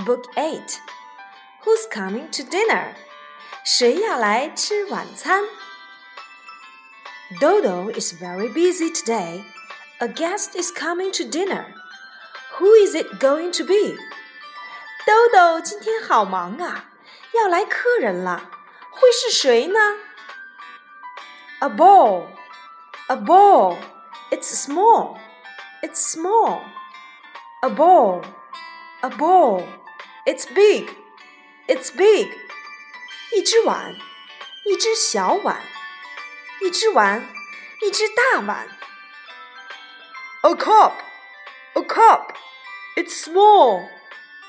Mini Teddy, Book 8. Who's coming to dinner? 谁要来吃晚餐？Dodo is very busy today. A guest is coming to dinner. Who is it going to be? 豆豆今天好忙啊，要来客人了，会是谁呢？A ball, a ball. It's small. It's small. A ball, a ball. It's big. It's big. 一只碗，一只小碗，一只碗，一只大碗。A cup, a cup. It's small.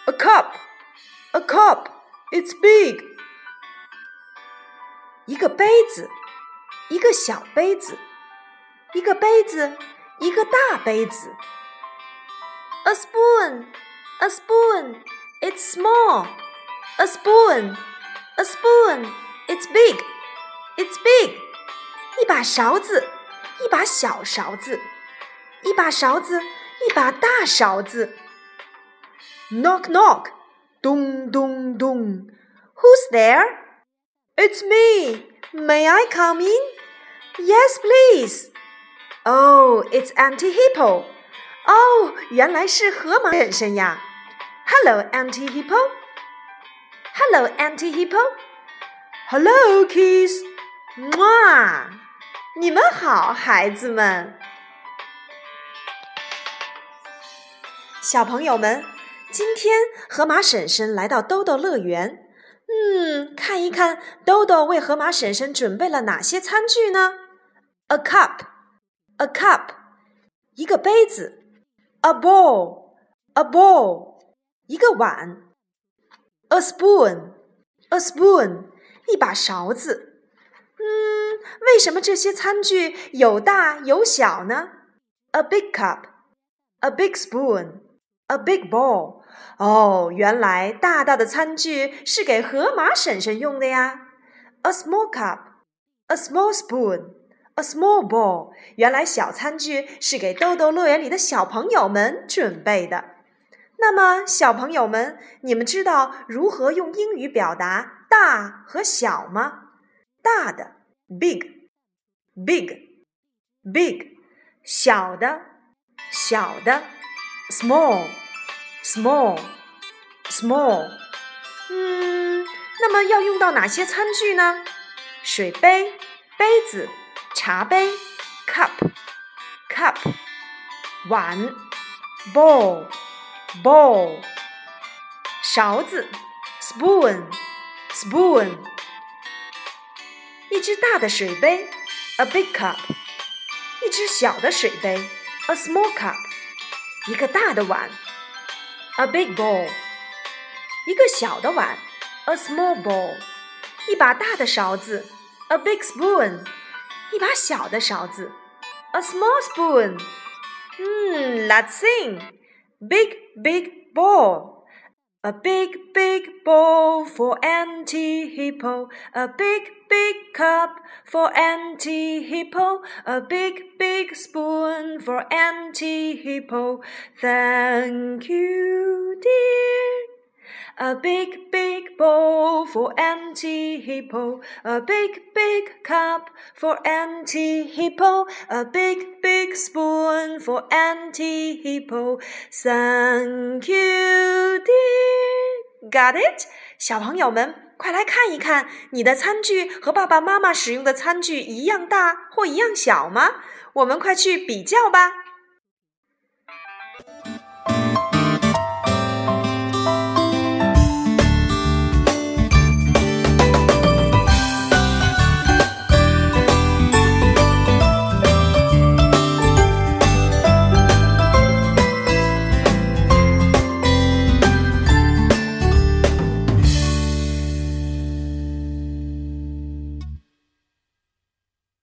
A cup, a cup. It's big. 一个杯子，一个小杯子，一个杯子，一个大杯子。A spoon, a spoon, it's small. A spoon, a spoon, it's big. It's big. 一把勺子，一把小勺子，一把勺子，一把大勺子。Knock, knock. Dong, dong, dong. Who's there? It's me. May I come in? Yes, please. Oh, it's Auntie Hippo. 哦，原来是河马婶婶呀 ！Hello, Auntie Hippo. Hello, Auntie Hippo. Hello, kids. 哇，你们好，孩子们。小朋友们，今天河马婶婶来到兜兜乐园，嗯，看一看兜兜为河马婶婶准备了哪些餐具呢？A cup, a cup，一个杯子。a bowl, a bowl， 一个碗；a spoon, a spoon，一把勺子。嗯，为什么这些餐具有大有小呢？A big cup, a big spoon, a big bowl。哦，原来大大的餐具是给河马婶婶用的呀。A small cup, a small spoon。A small bowl，原来小餐具是给豆豆乐园里的小朋友们准备的。那么，小朋友们，你们知道如何用英语表达大和小吗？大的，big，big，big；小的，小的，small，small，small。嗯，那么要用到哪些餐具呢？水杯，杯子。茶杯，cup，cup，碗，bowl ，bowl，bowl，勺子，spoon，spoon，一只大的水杯，a big cup，一只小的水杯，a small cup，一个大的碗，a big bowl，一个小的碗，a small bowl，一把大的勺子，a big spoon。一把小的勺子，a small spoon。嗯，Let's sing. Big, big ball. A big, big bowl for Auntie Hippo. A big, big cup for Auntie Hippo. A big, big spoon for Auntie Hippo. Thank you, dear. A big, big bowl for Auntie Hippo. A big, big cup for Auntie Hippo. A big, big spoon for Auntie Hippo. Thank you, dear. Got it? 小朋友们，快来看一看，你的餐具和爸爸妈妈使用的餐具一样大或一样小吗？我们快去比较吧。